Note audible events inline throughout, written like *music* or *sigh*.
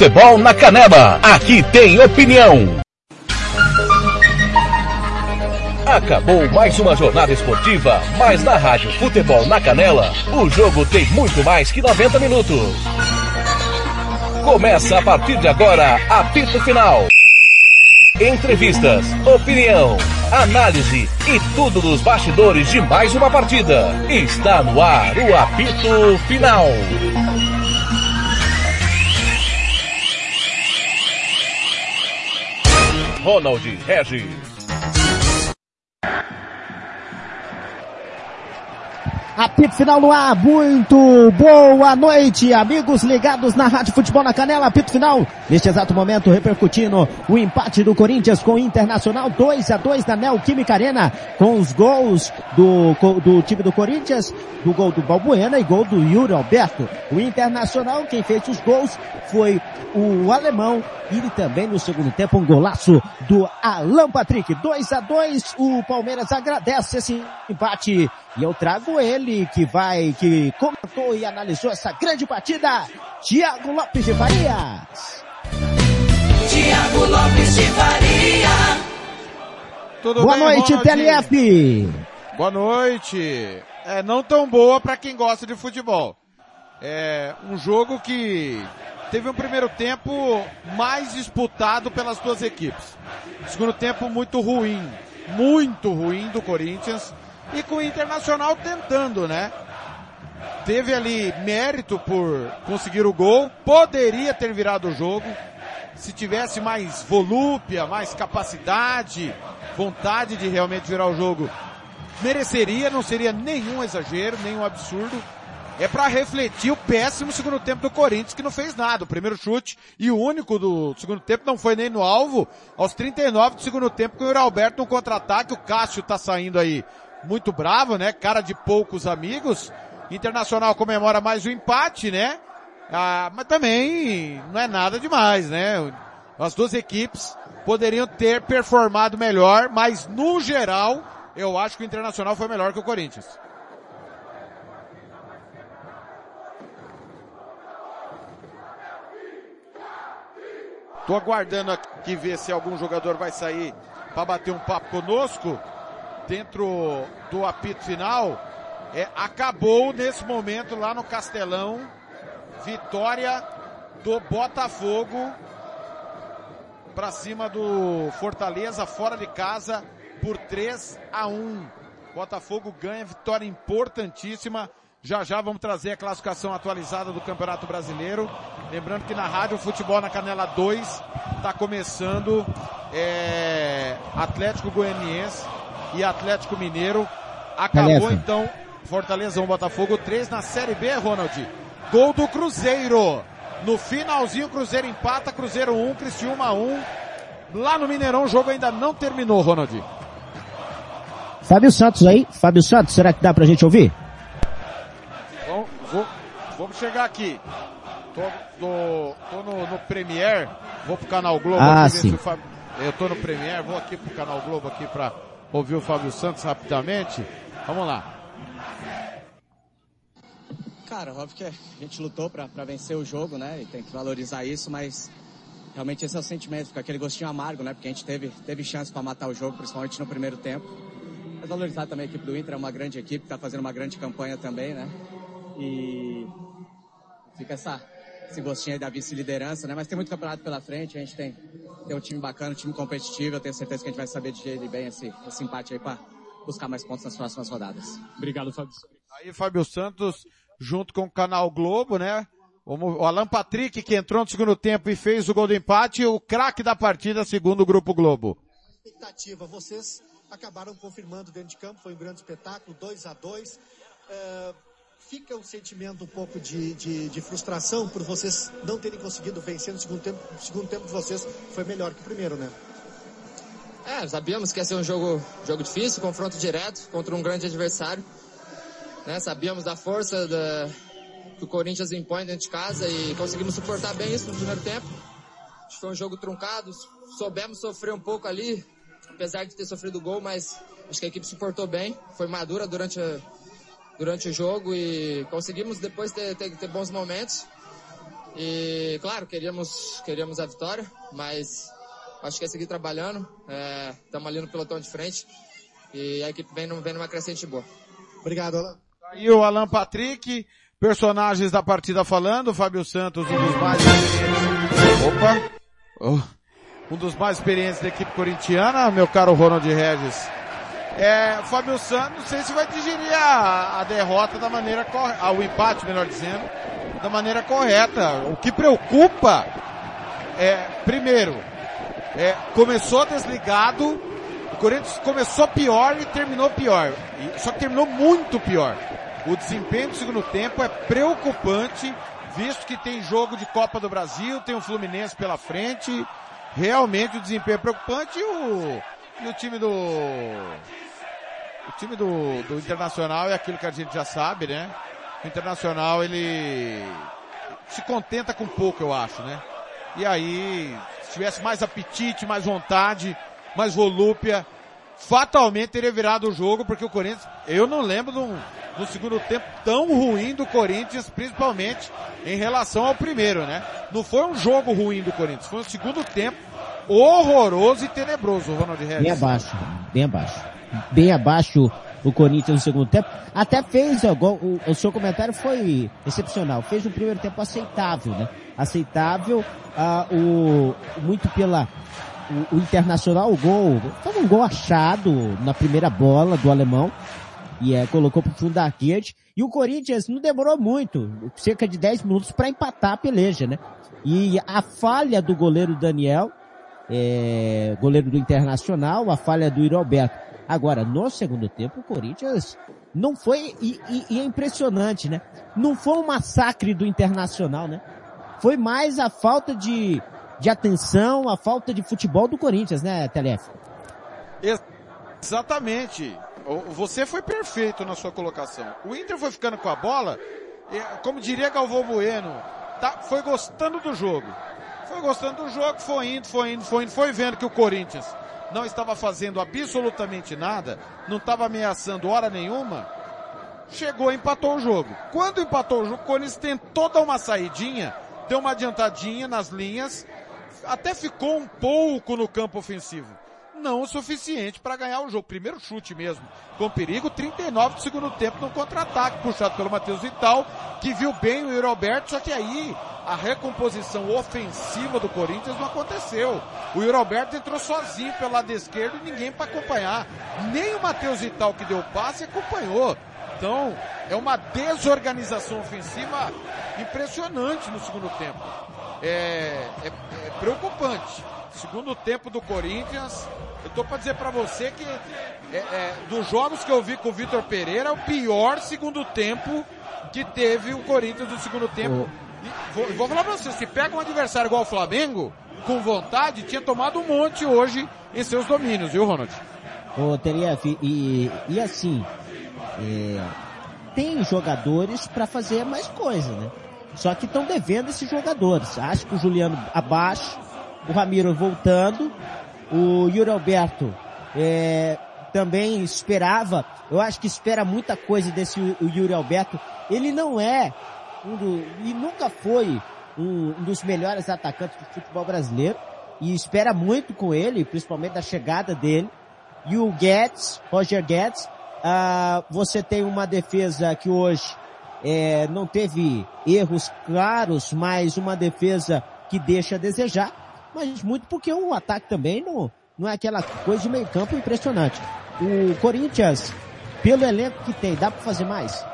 Futebol na Canela. Aqui tem opinião. Acabou mais uma jornada esportiva, mas na Rádio Futebol na Canela, o jogo tem muito mais que 90 minutos. Começa a partir de agora, apito final. Entrevistas, opinião, análise e tudo dos bastidores de mais uma partida. Está no ar o apito final. Ronald Regis. Apito final no ar, muito boa noite, amigos ligados na Rádio Futebol na Canela, apito final, neste exato momento repercutindo o empate do Corinthians com o Internacional, 2 a 2 na Neoquímica Arena, com os gols do, do time do Corinthians, do gol do Balbuena e gol do Yuri Alberto. O Internacional, quem fez os gols foi o alemão e também no segundo tempo um golaço do Alan Patrick. 2 a 2 o Palmeiras agradece esse empate e eu trago ele que vai, que comentou e analisou essa grande partida, Tiago Lopes de Farias. Tiago Lopes de Faria. Tudo Boa bem, noite, TLF. Boa noite. É não tão boa para quem gosta de futebol. É um jogo que teve um primeiro tempo mais disputado pelas duas equipes. Segundo tempo muito ruim, muito ruim do Corinthians e com o Internacional tentando, né? Teve ali mérito por conseguir o gol, poderia ter virado o jogo, se tivesse mais volúpia, mais capacidade, vontade de realmente virar o jogo, mereceria, não seria nenhum exagero, nenhum absurdo. É para refletir o péssimo segundo tempo do Corinthians que não fez nada. O primeiro chute e o único do segundo tempo não foi nem no alvo. Aos 39 do segundo tempo com o Alberto no contra-ataque, o Cássio tá saindo aí muito bravo, né? Cara de poucos amigos. Internacional comemora mais o empate, né? Ah, mas também não é nada demais, né? As duas equipes poderiam ter performado melhor, mas no geral, eu acho que o Internacional foi melhor que o Corinthians. Tô aguardando aqui ver se algum jogador vai sair para bater um papo conosco dentro do apito final, é, acabou nesse momento lá no Castelão, vitória do Botafogo para cima do Fortaleza fora de casa por 3 a 1. Botafogo ganha vitória importantíssima. Já já vamos trazer a classificação atualizada do Campeonato Brasileiro. Lembrando que na Rádio Futebol na Canela 2 está começando é, Atlético Goianiense e Atlético Mineiro. Acabou então Fortaleza 1, Botafogo 3 na Série B, Ronald. Gol do Cruzeiro. No finalzinho, Cruzeiro empata, Cruzeiro 1, Cristiúma 1. Lá no Mineirão o jogo ainda não terminou, Ronald. Fábio Santos aí. Fábio Santos, será que dá pra gente ouvir? Bom, vou, vamos chegar aqui. Tô, tô, tô no, no Premier, vou pro canal Globo ah, sim. Fábio, eu tô no Premier, vou aqui pro canal Globo aqui pra ouvir o Fábio Santos rapidamente. Vamos lá. Cara, óbvio que a gente lutou para vencer o jogo, né? E tem que valorizar isso, mas realmente esse é o sentimento, fica aquele gostinho amargo, né? Porque a gente teve, teve chance para matar o jogo, principalmente no primeiro tempo. Mas valorizar também a equipe do Inter, é uma grande equipe, está fazendo uma grande campanha também, né? E fica essa, esse gostinho aí da vice-liderança, né? Mas tem muito campeonato pela frente, a gente tem, tem um time bacana, um time competitivo, eu tenho certeza que a gente vai saber digerir bem esse, esse empate aí para buscar mais pontos nas próximas rodadas. Obrigado, Fábio. Aí, Fábio Santos, junto com o Canal Globo, né? O Alan Patrick, que entrou no segundo tempo e fez o gol do empate, o craque da partida, segundo o Grupo Globo. Expectativa, vocês acabaram confirmando dentro de campo, foi um grande espetáculo, 2 a 2 uh, Fica um sentimento um pouco de, de, de, frustração por vocês não terem conseguido vencer no segundo tempo. O segundo tempo de vocês foi melhor que o primeiro, né? É, sabíamos que ia ser um jogo, jogo difícil, confronto direto contra um grande adversário. Né? Sabíamos da força da, que o Corinthians impõe dentro de casa e conseguimos suportar bem isso no primeiro tempo. Foi um jogo truncado, soubemos sofrer um pouco ali, apesar de ter sofrido gol, mas acho que a equipe suportou bem, foi madura durante, a, durante o jogo e conseguimos depois ter, ter, ter bons momentos. E, claro, queríamos, queríamos a vitória, mas acho que é seguir trabalhando. Estamos ali no pelotão de frente e a equipe vem, vem numa crescente boa. Obrigado, Alan. E o Alan Patrick, personagens da partida falando, Fábio Santos, um dos mais Opa! Oh. Um dos mais experientes da equipe corintiana, meu caro Ronald Regis. É, Fábio Santos, não sei se vai digerir a, a derrota da maneira correta, o empate, melhor dizendo, da maneira correta. O que preocupa é, primeiro, é, começou desligado, o Corinthians começou pior e terminou pior. E, só que terminou muito pior. O desempenho do segundo tempo é preocupante, visto que tem jogo de Copa do Brasil, tem o Fluminense pela frente. Realmente o desempenho é preocupante e o, e o time do, o time do, do Internacional é aquilo que a gente já sabe, né? O Internacional, ele se contenta com pouco, eu acho, né? E aí, se tivesse mais apetite, mais vontade, mais volúpia, fatalmente teria virado o jogo, porque o Corinthians, eu não lembro de um, de um segundo tempo tão ruim do Corinthians, principalmente em relação ao primeiro, né? Não foi um jogo ruim do Corinthians, foi um segundo tempo horroroso e tenebroso, Ronald Regis. Bem abaixo, bem abaixo. Bem abaixo o Corinthians no segundo tempo. Até fez, ó, o, o seu comentário foi excepcional. Fez um primeiro tempo aceitável, né? Aceitável, ah, o, muito pela, o, o, Internacional, o gol, foi um gol achado na primeira bola do alemão. E é, colocou pro fundo da rede. E o Corinthians não demorou muito, cerca de 10 minutos para empatar a peleja, né? E a falha do goleiro Daniel, é, goleiro do Internacional, a falha do Iroberto. Agora, no segundo tempo, o Corinthians não foi, e, e, e, é impressionante, né? Não foi um massacre do Internacional, né? Foi mais a falta de, de atenção, a falta de futebol do Corinthians, né, Telef? Exatamente. Você foi perfeito na sua colocação. O Inter foi ficando com a bola, como diria Galvão Bueno, tá, foi gostando do jogo. Foi gostando do jogo, foi indo, foi indo, foi indo, foi vendo que o Corinthians não estava fazendo absolutamente nada, não estava ameaçando hora nenhuma, chegou e empatou o jogo. Quando empatou o jogo, o Corinthians tentou dar uma saidinha, deu uma adiantadinha nas linhas, até ficou um pouco no campo ofensivo não o suficiente para ganhar o jogo. Primeiro chute mesmo, com perigo, 39 do segundo tempo no contra-ataque, puxado pelo Matheus Vital, que viu bem o Roberto, só que aí a recomposição ofensiva do Corinthians não aconteceu. O Roberto entrou sozinho pelo lado esquerdo e ninguém para acompanhar. Nem o Matheus Vital que deu passe acompanhou. Então, é uma desorganização ofensiva impressionante no segundo tempo. É, é, é preocupante. Segundo tempo do Corinthians, eu tô para dizer para você que é, é, dos jogos que eu vi com o Vitor Pereira, é o pior segundo tempo que teve o Corinthians no segundo tempo. E vou, vou falar para você, se pega um adversário igual o Flamengo, com vontade, tinha tomado um monte hoje em seus domínios, viu, Ronald? Ô, Terief, e, e assim, é, tem jogadores para fazer mais coisa, né? Só que estão devendo esses jogadores. Acho que o Juliano abaixo, o Ramiro voltando, o Yuri Alberto é, também esperava, eu acho que espera muita coisa desse o Yuri Alberto. Ele não é um do, e nunca foi um, um dos melhores atacantes do futebol brasileiro e espera muito com ele, principalmente da chegada dele. E o Guedes, Roger Guedes, uh, você tem uma defesa que hoje é, não teve erros claros, mas uma defesa que deixa a desejar mas muito porque o ataque também não, não é aquela coisa de meio campo impressionante. O Corinthians, pelo elenco que tem, dá para fazer mais?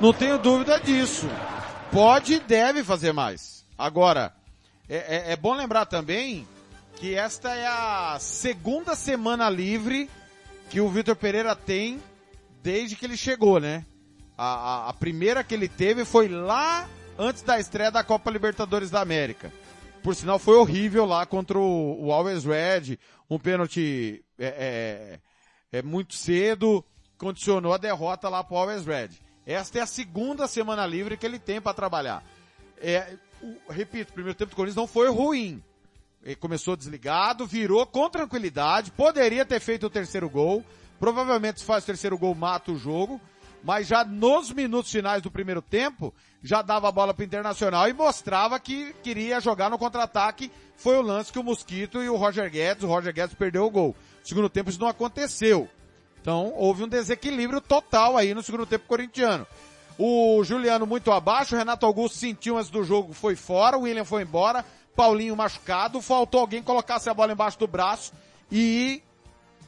Não tenho dúvida disso. Pode e deve fazer mais. Agora, é, é, é bom lembrar também que esta é a segunda semana livre que o Vitor Pereira tem desde que ele chegou, né? A, a, a, primeira que ele teve foi lá antes da estreia da Copa Libertadores da América por sinal foi horrível lá contra o, o Always Red, um pênalti é, é, é, muito cedo, condicionou a derrota lá pro Always Red. Esta é a segunda semana livre que ele tem para trabalhar. É, o, repito, o primeiro tempo do Corinthians não foi ruim. Ele começou desligado, virou com tranquilidade, poderia ter feito o terceiro gol, provavelmente se faz o terceiro gol mata o jogo, mas já nos minutos finais do primeiro tempo, já dava a bola para o Internacional e mostrava que queria jogar no contra-ataque. Foi o lance que o Mosquito e o Roger Guedes, o Roger Guedes perdeu o gol. No segundo tempo isso não aconteceu. Então houve um desequilíbrio total aí no segundo tempo corintiano. O Juliano muito abaixo, o Renato Augusto sentiu antes do jogo, foi fora, o William foi embora, Paulinho machucado, faltou alguém colocasse a bola embaixo do braço e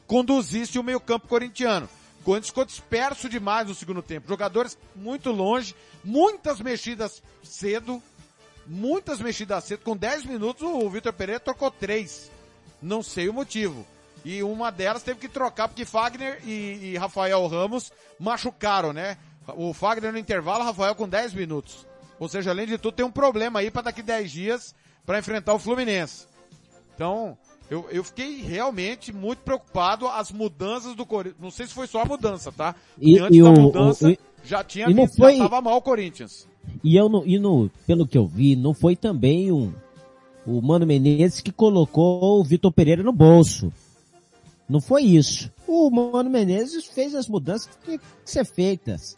conduzisse o meio campo corintiano. Corinthians ficou disperso demais no segundo tempo. Jogadores muito longe, muitas mexidas cedo, muitas mexidas cedo. Com 10 minutos o Vitor Pereira trocou três. Não sei o motivo. E uma delas teve que trocar porque Fagner e, e Rafael Ramos machucaram, né? O Fagner no intervalo, Rafael com 10 minutos. Ou seja, além de tudo, tem um problema aí para daqui 10 dias para enfrentar o Fluminense. Então, eu, eu fiquei realmente muito preocupado as mudanças do Corinthians. Não sei se foi só a mudança, tá? E, antes e da o- mudança o- já tinha e não já foi- tava mal o Corinthians. E eu no, e no, pelo que eu vi, não foi também um, o Mano Menezes que colocou o Vitor Pereira no bolso. Não foi isso. O Mano Menezes fez as mudanças que tinham que ser feitas.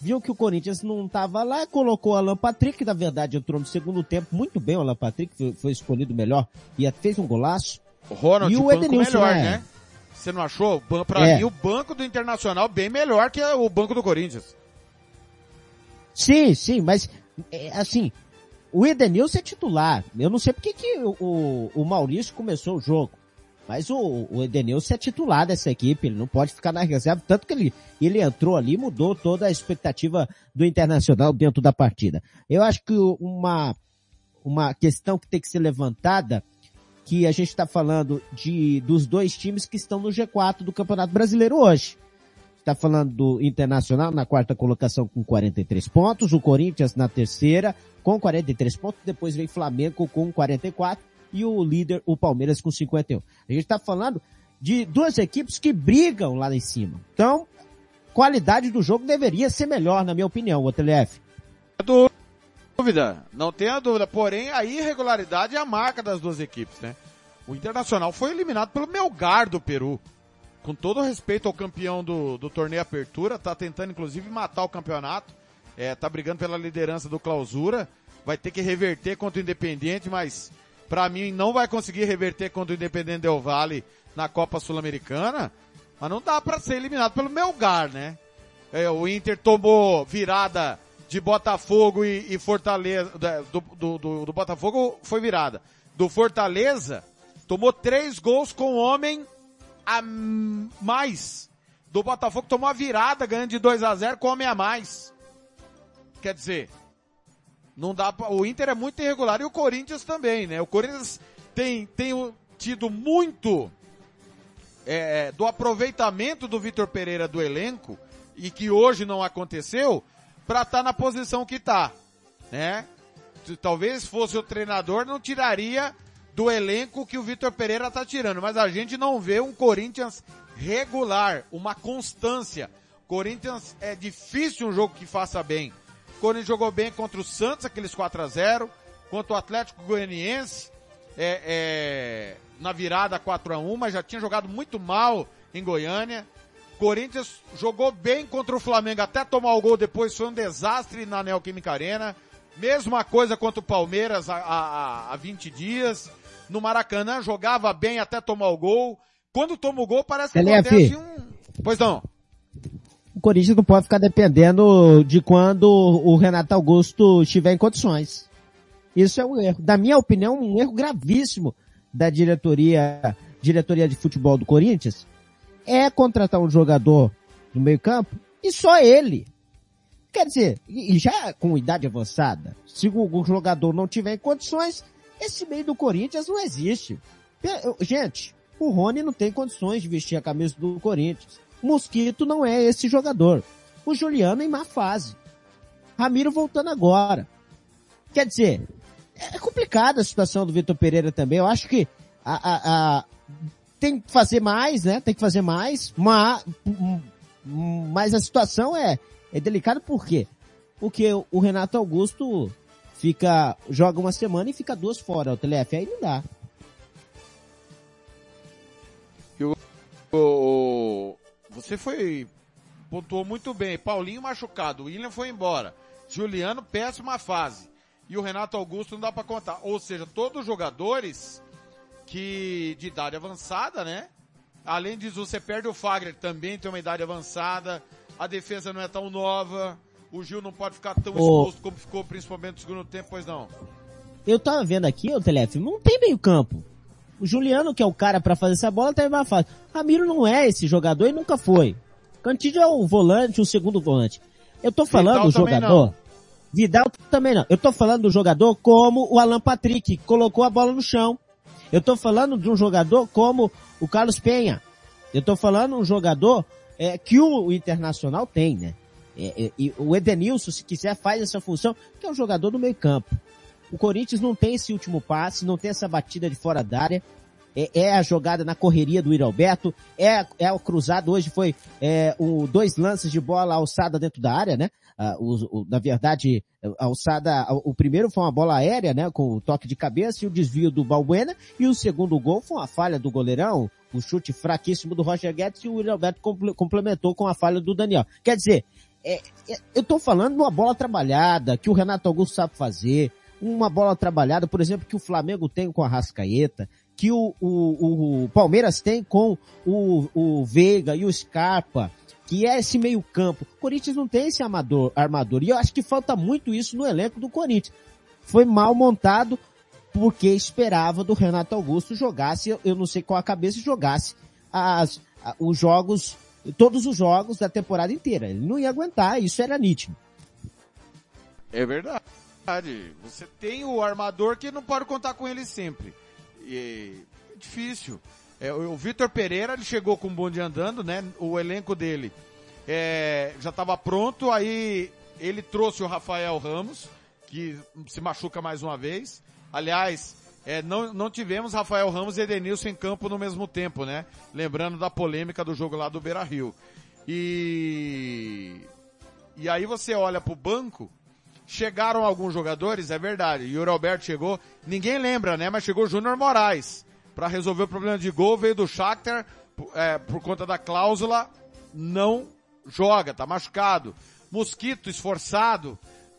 Viu que o Corinthians não estava lá, colocou o Alan Patrick, que na verdade entrou no segundo tempo muito bem, o Alan Patrick foi, foi escolhido melhor e fez um golaço. O Ronald, E o Edenilson, melhor, né? né? Você não achou? Pra É. mim, o banco do Internacional bem melhor que o banco do Corinthians. Sim, sim, mas é, assim, o Edenilson é titular. Eu não sei porque que o, o Maurício começou o jogo. Mas o, o Edenilson é titular dessa equipe, ele não pode ficar na reserva, tanto que ele, ele entrou ali mudou toda a expectativa do Internacional dentro da partida. Eu acho que uma, uma questão que tem que ser levantada, que a gente está falando de, dos dois times que estão no G4 do Campeonato Brasileiro hoje. Está falando do Internacional na quarta colocação com 43 pontos, o Corinthians na terceira com 43 pontos, depois vem Flamengo com 44 e o líder, o Palmeiras com 51. A gente está falando de duas equipes que brigam lá em cima. Então, qualidade do jogo deveria ser melhor, na minha opinião, o TLF. Dúvida, não tenha dúvida. Porém, a irregularidade é a marca das duas equipes, né? O Internacional foi eliminado pelo Melgar do Peru. Com todo respeito ao campeão do, do torneio Apertura, tá tentando inclusive matar o campeonato. É, tá brigando pela liderança do Clausura. Vai ter que reverter contra o Independente, mas pra mim não vai conseguir reverter contra o Independente Del Valle na Copa Sul-Americana. Mas não dá pra ser eliminado pelo Melgar, né? É, o Inter tomou virada de Botafogo e, e Fortaleza, do, do, do, do Botafogo foi virada. Do Fortaleza, tomou três gols com homem a mais. Do Botafogo tomou a virada ganhando de 2 a 0 com homem a mais. Quer dizer, não dá pra, o Inter é muito irregular e o Corinthians também, né? O Corinthians tem, tem tido muito é, do aproveitamento do Vitor Pereira do elenco e que hoje não aconteceu para estar na posição que tá, né? Talvez fosse o treinador não tiraria do elenco que o Vitor Pereira tá tirando, mas a gente não vê um Corinthians regular, uma constância. Corinthians é difícil um jogo que faça bem. Corinthians jogou bem contra o Santos, aqueles 4 a 0 contra o Atlético Goianiense, é, é, na virada 4 a 1 mas já tinha jogado muito mal em Goiânia. Corinthians jogou bem contra o Flamengo até tomar o gol depois, foi um desastre na Neoquímica Arena. Mesma coisa contra o Palmeiras há, há, há 20 dias. No Maracanã jogava bem até tomar o gol. Quando toma o gol parece que LF. acontece um... Pois não. Corinthians não pode ficar dependendo de quando o Renato Augusto estiver em condições. Isso é um erro. Da minha opinião, um erro gravíssimo da diretoria, diretoria de futebol do Corinthians é contratar um jogador no meio campo e só ele. Quer dizer, e já com idade avançada, se o, jogador não tiver em condições, esse meio do Corinthians não existe. Gente, o Rony não tem condições de vestir a camisa do Corinthians. Mosquito não é esse jogador. O Juliano em má fase. Ramiro voltando agora. Quer dizer, é complicada a situação do Vitor Pereira também. Eu acho que a, a- a- tem que fazer mais, né? Tem que fazer mais, mas, mas a situação é, é delicada por quê? Porque o- Renato Augusto fica, joga uma semana e fica duas fora, o TLF, aí não dá. O- você foi pontuou muito bem. Paulinho machucado, William foi embora. Juliano, péssima fase. E o Renato Augusto não dá para contar. Ou seja, todos os jogadores que de idade avançada, né? Além disso, você perde o Fagner, também tem uma idade avançada. A defesa não é tão nova. O Gil não pode ficar tão exposto como ficou, principalmente no segundo tempo, pois não. Eu tava vendo aqui, o Telef, não tem meio campo. O Juliano, que é o cara para fazer essa bola, tá mais fácil. Ramiro não é esse jogador e nunca foi. Cantillo é o volante, o segundo volante. Eu tô falando do jogador. Vidal também não. Eu tô falando do jogador como o Alan Patrick, que colocou a bola no chão. Eu tô falando de um jogador como o Carlos Penha. Eu tô falando de um jogador é, que o, o Internacional tem, né? É, é, e o Edenilson, se quiser, faz essa função, que é um jogador do meio campo. O Corinthians não tem esse último passe, não tem essa batida de fora da área. É, é a jogada na correria do Iralberto, é, é o cruzado, hoje foi é, o, dois lances de bola alçada dentro da área, né? Ah, o, o, na verdade, alçada, o primeiro foi uma bola aérea, né? Com o toque de cabeça e o desvio do Balbuena, e o segundo gol foi uma falha do goleirão, o um chute fraquíssimo do Roger Guedes e o Iralberto complementou com a falha do Daniel. Quer dizer, é, é, eu estou falando de uma bola trabalhada, que o Renato Augusto sabe fazer, uma bola trabalhada, por exemplo, que o Flamengo tem com a Rascaeta, que o, o, o Palmeiras tem com o, o Veiga e o Scarpa, que é esse meio campo. O Corinthians não tem esse amador, armador, e eu acho que falta muito isso no elenco do Corinthians. Foi mal montado porque esperava do Renato Augusto jogasse, eu não sei qual a cabeça, jogasse as, os jogos todos os jogos da temporada inteira. Ele não ia aguentar, isso era nítido. É verdade. Você tem o armador que não pode contar com ele sempre. E é difícil. É, o Vitor Pereira, ele chegou com o bonde andando, né? O elenco dele é, já estava pronto, aí ele trouxe o Rafael Ramos, que se machuca mais uma vez. Aliás, é, não, não tivemos Rafael Ramos e Edenilson em campo no mesmo tempo, né? Lembrando da polêmica do jogo lá do Beira Rio. E, e aí você olha pro banco, chegaram alguns jogadores, é verdade, e o Roberto chegou, ninguém lembra, né? Mas chegou Júnior Moraes para resolver o problema de gol, veio do Shakhtar, é, por conta da cláusula, não joga, tá machucado. Mosquito esforçado,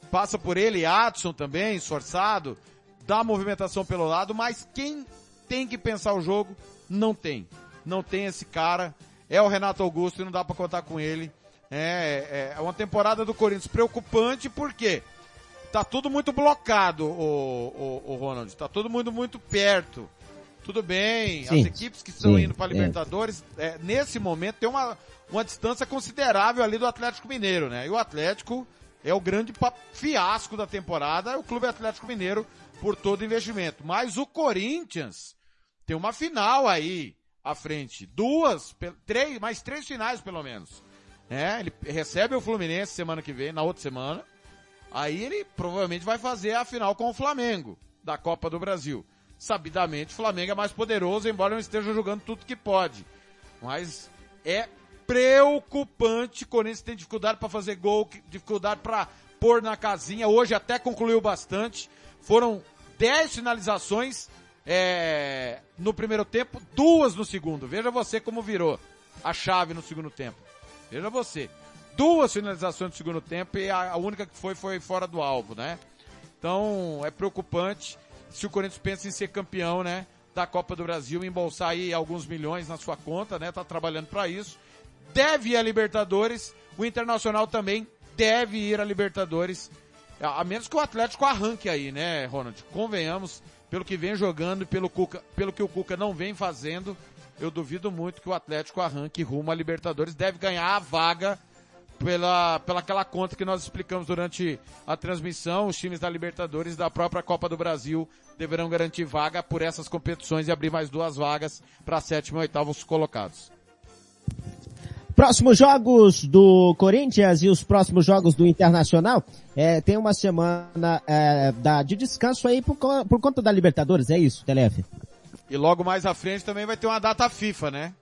passa por ele, Adson também, esforçado dá movimentação pelo lado, mas quem tem que pensar o jogo, não tem. Não tem esse cara. É o Renato Augusto e não dá para contar com ele. É, é, é uma temporada do Corinthians preocupante porque tá tudo muito blocado, o, o, o Ronald. Tá todo mundo muito perto. Tudo bem, sim, as equipes que estão sim, indo para é. Libertadores, é, nesse momento tem uma, uma distância considerável ali do Atlético Mineiro, né? E o Atlético é o grande fiasco da temporada, o Clube Atlético Mineiro por todo investimento. Mas o Corinthians tem uma final aí à frente. Duas, três, mais três finais pelo menos. É, ele recebe o Fluminense semana que vem, na outra semana. Aí ele provavelmente vai fazer a final com o Flamengo, da Copa do Brasil. Sabidamente, o Flamengo é mais poderoso, embora não esteja jogando tudo que pode. Mas é preocupante. O Corinthians tem dificuldade para fazer gol, dificuldade para pôr na casinha. Hoje até concluiu bastante. Foram 10 finalizações é, no primeiro tempo, duas no segundo. Veja você como virou a chave no segundo tempo. Veja você. Duas finalizações no segundo tempo e a, a única que foi foi fora do alvo, né? Então é preocupante se o Corinthians pensa em ser campeão, né? Da Copa do Brasil, embolsar aí alguns milhões na sua conta, né? Tá trabalhando para isso. Deve ir a Libertadores. O Internacional também deve ir a Libertadores a menos que o Atlético arranque aí, né, Ronald? Convenhamos, pelo que vem jogando e pelo, Cuca, pelo que o Cuca não vem fazendo, eu duvido muito que o Atlético arranque rumo a Libertadores. Deve ganhar a vaga pela, pela aquela conta que nós explicamos durante a transmissão. Os times da Libertadores e da própria Copa do Brasil deverão garantir vaga por essas competições e abrir mais duas vagas para sétimo e oitavos colocados. Próximos jogos do Corinthians e os próximos jogos do Internacional, é, tem uma semana é, da, de descanso aí por, por conta da Libertadores, é isso, Telef? E logo mais à frente também vai ter uma data FIFA, né?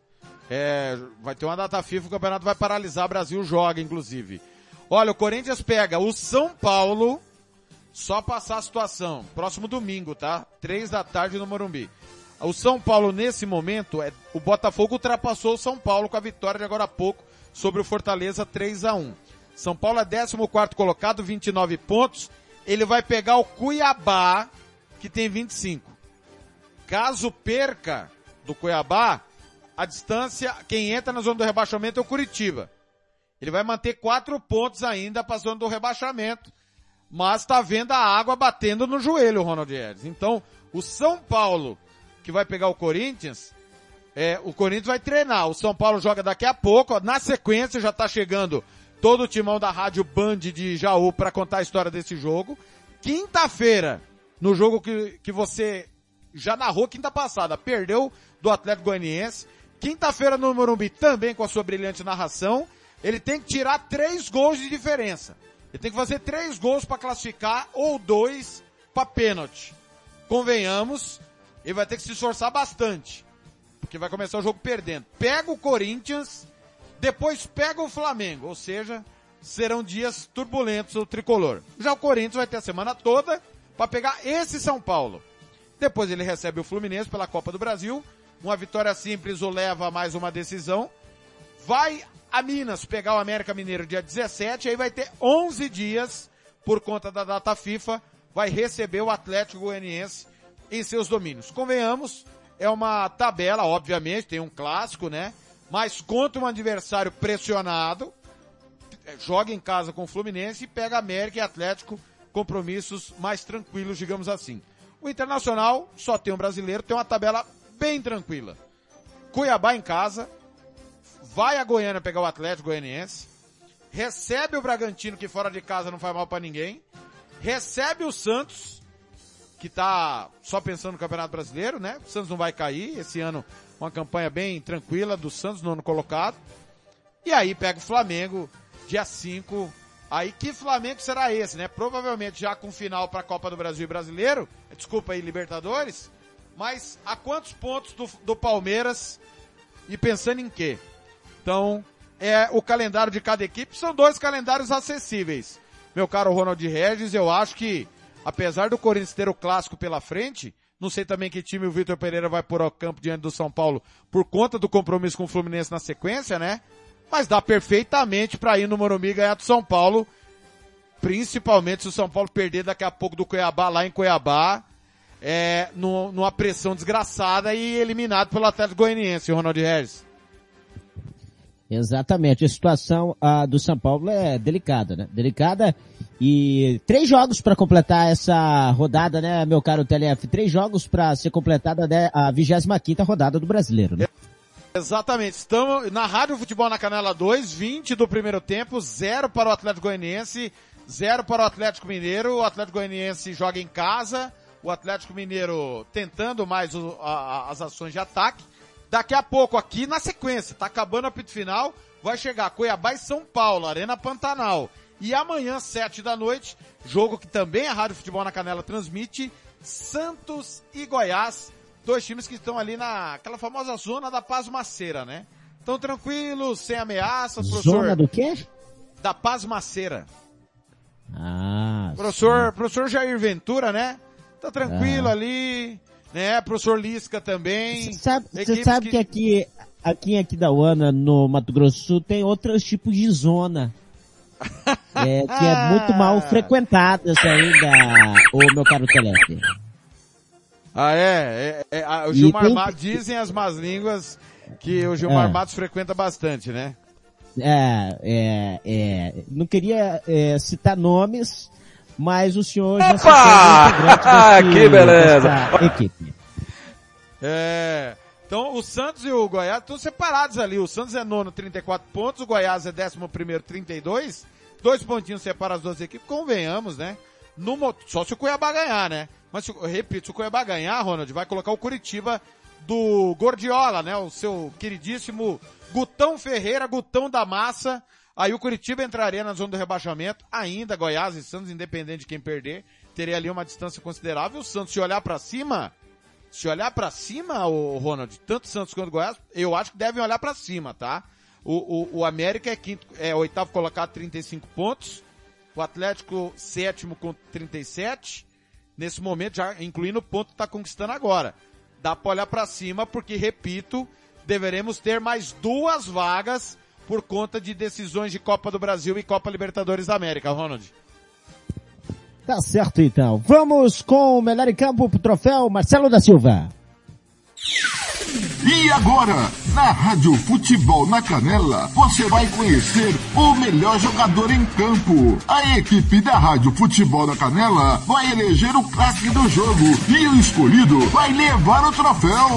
É, vai ter uma data FIFA, o campeonato vai paralisar, Brasil joga, inclusive. Olha, o Corinthians pega o São Paulo, só passar a situação, próximo domingo, tá? Três da tarde no Morumbi. O São Paulo, nesse momento, é, o Botafogo ultrapassou o São Paulo com a vitória de agora há pouco sobre o Fortaleza 3 a 1 São Paulo é 14 colocado, 29 pontos. Ele vai pegar o Cuiabá, que tem 25. Caso perca do Cuiabá, a distância, quem entra na zona do rebaixamento é o Curitiba. Ele vai manter quatro pontos ainda para a zona do rebaixamento, mas está vendo a água batendo no joelho, Ronald Edson. Então, o São Paulo, que vai pegar o Corinthians, é, o Corinthians vai treinar. O São Paulo joga daqui a pouco. Na sequência já está chegando todo o timão da Rádio Band de Jaú para contar a história desse jogo. Quinta-feira, no jogo que, que você já narrou quinta passada, perdeu do Atlético Goianiense. Quinta-feira no Morumbi também com a sua brilhante narração. Ele tem que tirar três gols de diferença. Ele tem que fazer três gols para classificar ou dois para pênalti. Convenhamos, ele vai ter que se esforçar bastante. Porque vai começar o jogo perdendo. Pega o Corinthians, depois pega o Flamengo. Ou seja, serão dias turbulentos o tricolor. Já o Corinthians vai ter a semana toda para pegar esse São Paulo. Depois ele recebe o Fluminense pela Copa do Brasil. Uma vitória simples o leva a mais uma decisão. Vai a Minas pegar o América Mineiro dia 17, aí vai ter 11 dias por conta da data FIFA, vai receber o Atlético Goianiense em seus domínios. Convenhamos, é uma tabela, obviamente, tem um clássico, né? Mas contra um adversário pressionado, joga em casa com o Fluminense e pega América e Atlético, compromissos mais tranquilos, digamos assim. O Internacional só tem um brasileiro, tem uma tabela bem tranquila. Cuiabá em casa, vai a Goiânia pegar o Atlético Goianiense, recebe o Bragantino que fora de casa não faz mal para ninguém, recebe o Santos, que tá só pensando no Campeonato Brasileiro, né? O Santos não vai cair, esse ano uma campanha bem tranquila do Santos no ano colocado. E aí pega o Flamengo, dia 5. Aí que Flamengo será esse, né? Provavelmente já com final para a Copa do Brasil e Brasileiro, desculpa aí, Libertadores, mas a quantos pontos do, do Palmeiras e pensando em quê? Então, é o calendário de cada equipe, são dois calendários acessíveis. Meu caro Ronald Regis, eu acho que, apesar do Corinthians ter o clássico pela frente, não sei também que time o Vitor Pereira vai pôr ao campo diante do São Paulo por conta do compromisso com o Fluminense na sequência, né? Mas dá perfeitamente para ir no Morumbi ganhar do São Paulo, principalmente se o São Paulo perder daqui a pouco do Cuiabá lá em Cuiabá, é, numa pressão desgraçada e eliminado pelo Atlético Goianiense, Ronald Regis. Exatamente. A situação ah, do São Paulo é delicada, né? Delicada e três jogos para completar essa rodada, né, meu caro TLF? Três jogos para ser completada né, a 25 quinta rodada do Brasileiro, né? Exatamente. Estamos na Rádio Futebol na Canela 2, 20 do primeiro tempo, zero para o Atlético Goianiense, zero para o Atlético Mineiro. O Atlético Goianiense joga em casa, o Atlético Mineiro tentando mais o, a, as ações de ataque. Daqui a pouco, aqui na sequência, tá acabando o apito final, vai chegar Cuiabá e São Paulo, Arena Pantanal. E amanhã, sete da noite, jogo que também a Rádio Futebol na Canela transmite, Santos e Goiás, dois times que estão ali naquela famosa zona da Paz Maceira, né? Estão tranquilos, sem ameaças, professor. Zona do quê? Da Paz Maceira. Ah. Professor, sim. professor Jair Ventura, né? Tá tranquilo ah. ali, né? Professor Lisca também. Você sabe, você sabe que... que aqui, aqui em Aquidauana, no Mato Grosso do Sul, tem outros tipos de zona. *laughs* é, que é muito mal frequentada essa ainda, o meu caro Telete. Ah, é? é, é o Gilmar tem... Matos, dizem as más línguas que o Gilmar é. Matos frequenta bastante, né? É, é, é. Não queria é, citar nomes, mas o senhor Opa! já se *laughs* ah, que beleza! equipe. É, então o Santos e o Goiás estão separados ali. O Santos é nono, 34 pontos, o Goiás é décimo primeiro, 32. Dois pontinhos separam as duas equipes, convenhamos, né? No, só se o Cuiabá ganhar, né? Mas, eu repito, se o Cuiabá ganhar, Ronald, vai colocar o Curitiba do Gordiola, né? O seu queridíssimo Gutão Ferreira, Gutão da Massa, Aí o Curitiba entraria na zona do rebaixamento, ainda Goiás e Santos, independente de quem perder, teria ali uma distância considerável. O Santos, se olhar para cima, se olhar para cima, o Ronald, tanto Santos quanto Goiás, eu acho que devem olhar para cima, tá? O, o, o, América é quinto, é oitavo colocado, 35 pontos. O Atlético sétimo com 37. Nesse momento, já incluindo o ponto que está conquistando agora. Dá para olhar para cima, porque repito, deveremos ter mais duas vagas por conta de decisões de Copa do Brasil e Copa Libertadores da América, Ronald. Tá certo então. Vamos com o melhor em campo pro troféu Marcelo da Silva. E agora, na Rádio Futebol na Canela, você vai conhecer o melhor jogador em campo. A equipe da Rádio Futebol na Canela vai eleger o craque do jogo e o escolhido vai levar o troféu.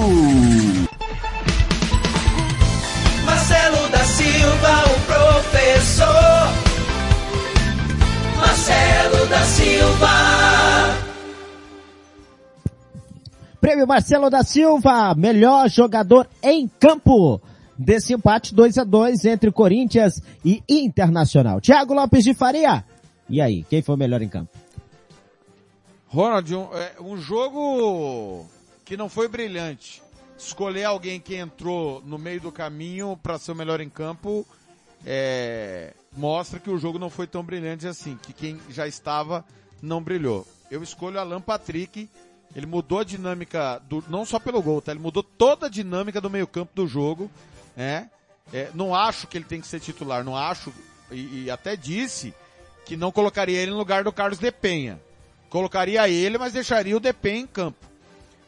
Marcelo Silva, o professor. Marcelo da Silva. Prêmio Marcelo da Silva, melhor jogador em campo. Desse empate 2 a 2 entre Corinthians e Internacional. Thiago Lopes de Faria. E aí, quem foi o melhor em campo? Ronald, um, é, um jogo que não foi brilhante. Escolher alguém que entrou no meio do caminho para ser o melhor em campo é, mostra que o jogo não foi tão brilhante assim, que quem já estava não brilhou. Eu escolho Alan Patrick, ele mudou a dinâmica do, não só pelo gol, tá? Ele mudou toda a dinâmica do meio campo do jogo, né? É, não acho que ele tem que ser titular, não acho, e, e, até disse que não colocaria ele no lugar do Carlos Depenha. Colocaria ele, mas deixaria o Depenha em campo.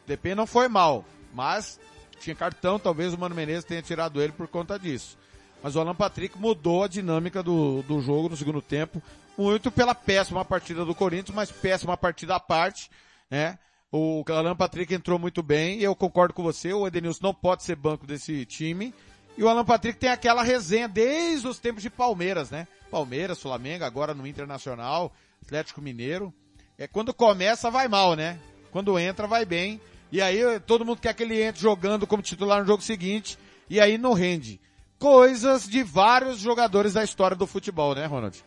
Depenha não foi mal, mas tinha cartão, talvez o Mano Menezes tenha tirado ele por conta disso. Mas o Alan Patrick mudou a dinâmica do, do jogo no segundo tempo, muito pela péssima partida do Corinthians, mas péssima partida à parte, né? O Alan Patrick entrou muito bem, eu concordo com você, o Edenilson não pode ser banco desse time. E o Alan Patrick tem aquela resenha desde os tempos de Palmeiras, né? Palmeiras, Flamengo, agora no Internacional, Atlético Mineiro. É quando começa vai mal, né? Quando entra vai bem. E aí todo mundo quer que ele entre jogando como titular no jogo seguinte, e aí não rende. Coisas de vários jogadores da história do futebol, né, Ronald?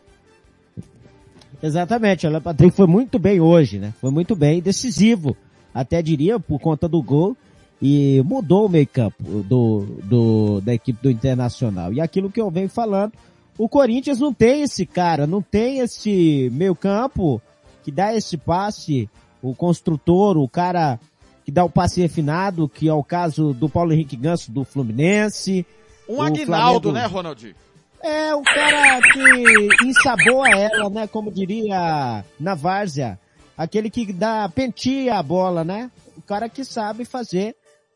Exatamente, o Patrick foi muito bem hoje, né? Foi muito bem, decisivo, até diria, por conta do gol, e mudou o meio campo do, do, da equipe do Internacional. E aquilo que eu venho falando, o Corinthians não tem esse cara, não tem esse meio campo que dá esse passe, o construtor, o cara que dá o passe refinado, que é o caso do Paulo Henrique Ganso do Fluminense. Um Aguinaldo, Flamengo... né, Ronald? É, o cara que ensaboa ela, né? Como diria na várzea. Aquele que dá, pentia a bola, né? O cara que sabe fazer.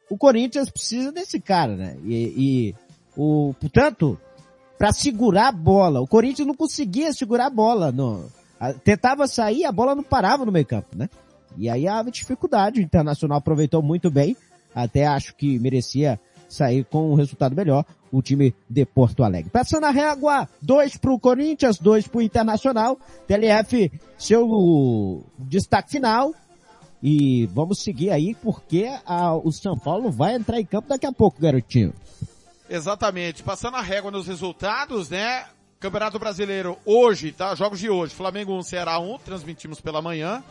O Corinthians precisa desse cara, né? E, e o, portanto, para segurar a bola, o Corinthians não conseguia segurar a bola. No, a, tentava sair, a bola não parava no meio campo, né? E aí a dificuldade, o Internacional aproveitou muito bem, até acho que merecia sair com um resultado melhor o time de Porto Alegre. Passando a régua, dois para o Corinthians, dois para o Internacional. TLF, seu destaque final. E vamos seguir aí porque a, o São Paulo vai entrar em campo daqui a pouco, garotinho. Exatamente. Passando a régua nos resultados, né? Campeonato Brasileiro hoje, tá? Jogos de hoje. Flamengo 1, Ceará 1, transmitimos pela manhã.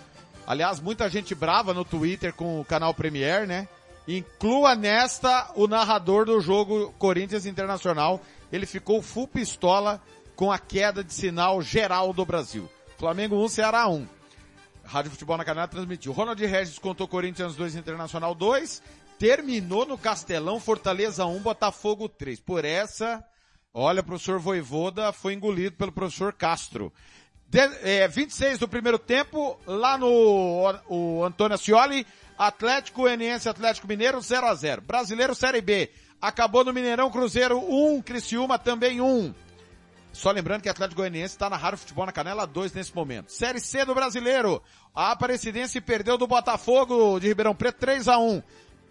Aliás, muita gente brava no Twitter com o canal Premier, né? Inclua nesta o narrador do jogo Corinthians Internacional. Ele ficou full pistola com a queda de sinal geral do Brasil. Flamengo 1, Ceará 1. Rádio Futebol na Canela transmitiu. Ronald Regis contou Corinthians 2, Internacional 2. Terminou no Castelão, Fortaleza 1, Botafogo 3. Por essa, olha, o professor Voivoda foi engolido pelo professor Castro. De, é, 26 do primeiro tempo, lá no o Antônio Ascioli, Atlético Goianiense Atlético Mineiro 0 a 0 Brasileiro Série B. Acabou no Mineirão Cruzeiro 1, Criciúma também 1. Só lembrando que Atlético Goianiense está na Rádio Futebol na Canela 2 nesse momento. Série C do Brasileiro. A Aparecidense perdeu do Botafogo de Ribeirão Preto 3 a 1.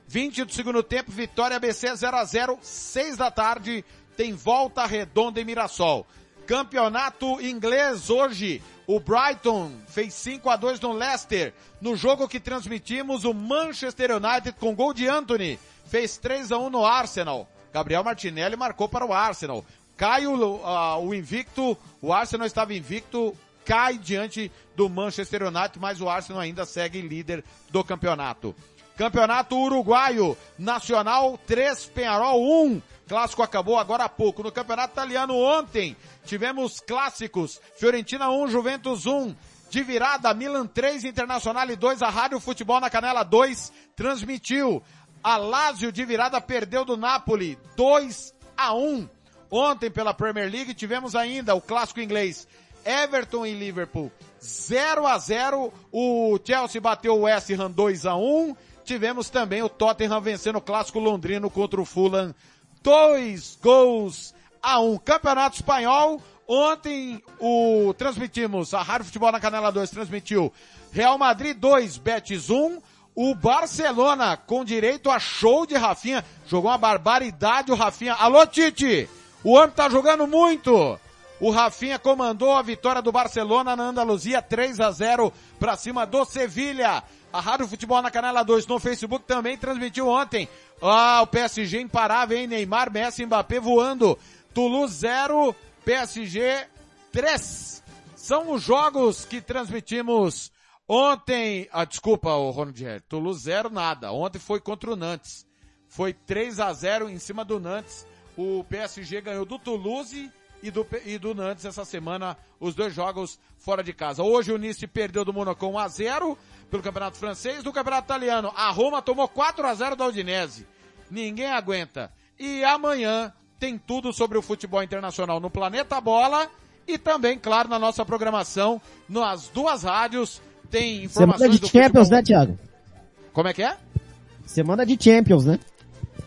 20 do segundo tempo, Vitória ABC 0 a 0 6 da tarde, tem volta redonda em Mirassol. Campeonato inglês hoje. O Brighton fez 5 a 2 no Leicester. No jogo que transmitimos, o Manchester United com gol de Anthony fez 3 a 1 no Arsenal. Gabriel Martinelli marcou para o Arsenal. Cai o, uh, o invicto, o Arsenal estava invicto, cai diante do Manchester United, mas o Arsenal ainda segue líder do campeonato. Campeonato Uruguaio, Nacional 3, Penharol 1. Clássico acabou agora há pouco. No Campeonato Italiano ontem tivemos clássicos. Fiorentina 1, Juventus 1. De virada, Milan 3, Internacional 2. A Rádio Futebol na Canela 2 transmitiu. A Lazio de virada perdeu do Napoli 2 a 1. Ontem pela Premier League tivemos ainda o clássico inglês Everton e Liverpool 0 a 0 O Chelsea bateu o West Ham 2 a 1 Tivemos também o Tottenham vencendo o clássico londrino contra o Fulham. Dois gols a um. Campeonato Espanhol. Ontem o transmitimos, a Rádio Futebol na Canela 2 transmitiu Real Madrid 2, Betis 1. O Barcelona com direito a show de Rafinha. Jogou uma barbaridade o Rafinha. Alô Tite! O homem tá jogando muito! O Rafinha comandou a vitória do Barcelona na Andaluzia 3 a 0 para cima do Sevilha. A Rádio Futebol na Canela 2 no Facebook também transmitiu ontem. Ah, o PSG imparável, hein? Neymar, Messi, Mbappé voando. Toulouse 0, PSG 3. São os jogos que transmitimos ontem. Ah, desculpa, o Ronald Herr. Toulouse 0 nada. Ontem foi contra o Nantes. Foi 3 a 0 em cima do Nantes. O PSG ganhou do Toulouse e do, e do Nantes essa semana, os dois jogos fora de casa. Hoje o Nice perdeu do Monaco 1 a 0 pelo Campeonato Francês, do Campeonato Italiano. A Roma tomou 4 a 0 da Udinese. Ninguém aguenta. E amanhã tem tudo sobre o futebol internacional no Planeta Bola e também, claro, na nossa programação, nas duas rádios, tem informações Semana de do Champions, futebol. né, Thiago? Como é que é? Semana de Champions, né?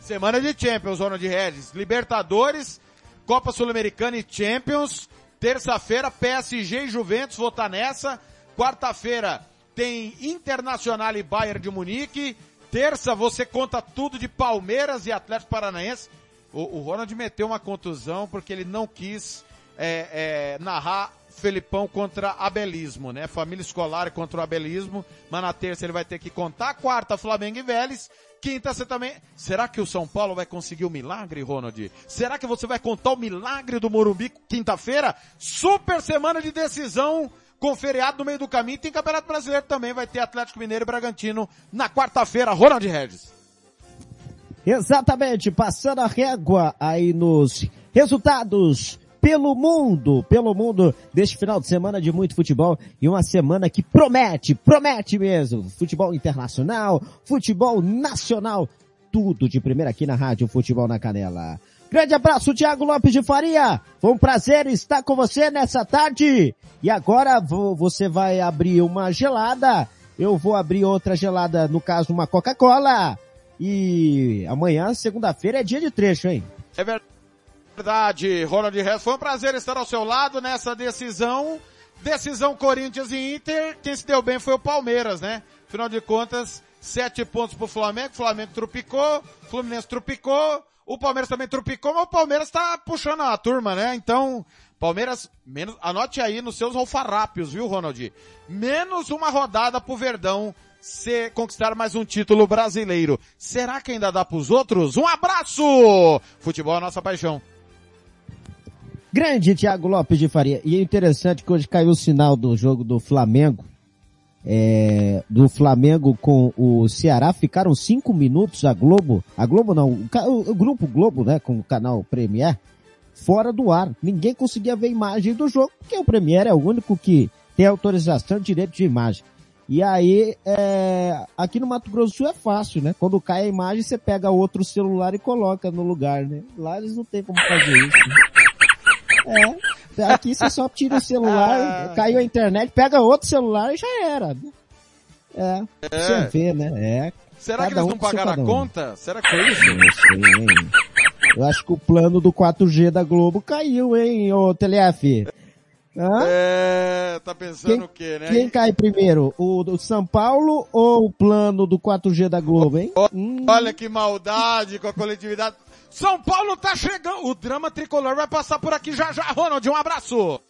Semana de Champions, Ronald Regis. Libertadores, Copa Sul-Americana e Champions. Terça-feira, PSG e Juventus, vou estar nessa. Quarta-feira tem Internacional e Bayern de Munique. Terça você conta tudo de Palmeiras e Atlético Paranaense. O, o Ronald meteu uma contusão porque ele não quis é, é, narrar Felipão contra abelismo, né? Família escolar contra o abelismo. Mas na terça ele vai ter que contar. Quarta, Flamengo e Vélez. Quinta você também. Será que o São Paulo vai conseguir o milagre, Ronald? Será que você vai contar o milagre do Morumbi quinta-feira? Super semana de decisão com feriado no meio do caminho. Tem Campeonato Brasileiro também. Vai ter Atlético Mineiro e Bragantino na quarta-feira. Ronald Regis. Exatamente, passando a régua aí nos resultados pelo mundo, pelo mundo deste final de semana de muito futebol e uma semana que promete, promete mesmo. Futebol internacional, futebol nacional, tudo de primeira aqui na Rádio Futebol na Canela. Grande abraço, Thiago Lopes de Faria. Foi um prazer estar com você nessa tarde. E agora vo- você vai abrir uma gelada. Eu vou abrir outra gelada, no caso uma Coca-Cola. E amanhã, segunda-feira, é dia de trecho, hein? É verdade, Ronald Regis. Foi um prazer estar ao seu lado nessa decisão. Decisão Corinthians e Inter. Quem se deu bem foi o Palmeiras, né? Afinal de contas, sete pontos pro Flamengo. Flamengo trupicou, Fluminense trupicou, o Palmeiras também trupicou, mas o Palmeiras tá puxando a turma, né? Então, Palmeiras, menos, anote aí nos seus alfarrápios, viu, Ronald? Menos uma rodada pro Verdão se conquistar mais um título brasileiro. Será que ainda dá pros outros? Um abraço! Futebol é nossa paixão. Grande Thiago Lopes de Faria. E é interessante que hoje caiu o sinal do jogo do Flamengo. É, do Flamengo com o Ceará. Ficaram cinco minutos a Globo. A Globo não, o, o grupo Globo, né, com o canal Premier, fora do ar. Ninguém conseguia ver imagem do jogo, porque o Premier é o único que tem autorização de direito de imagem. E aí, é, aqui no Mato Grosso do Sul é fácil, né? Quando cai a imagem, você pega outro celular e coloca no lugar, né? Lá eles não tem como fazer isso. Né? É, aqui você só tira o celular, *laughs* caiu a internet, pega outro celular e já era. né? É, você vê, né? É. Será que eles um não pagaram a um. conta? Será que foi isso? Não sei, hein? Eu acho que o plano do 4G da Globo caiu, hein, ô TLF? Hã? É, tá pensando Quem- o quê, né? Quem cai primeiro? O do São Paulo ou o plano do 4G da Globo, hein? Hum, Olha que maldade com a coletividade. São Paulo tá chegando. O drama tricolor vai passar por aqui já já. Ronald, um abraço.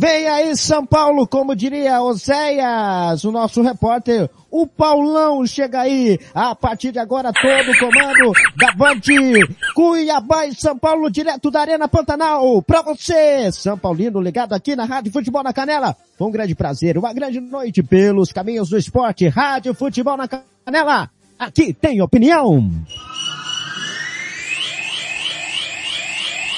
Vem aí São Paulo, como diria Oséias, o nosso repórter. O Paulão chega aí. A partir de agora todo o comando da Band Cuiabá e São Paulo direto da Arena Pantanal. Pra você, São Paulino ligado aqui na Rádio Futebol na Canela. Um grande prazer, uma grande noite pelos caminhos do esporte. Rádio Futebol na Canela. Aqui tem opinião.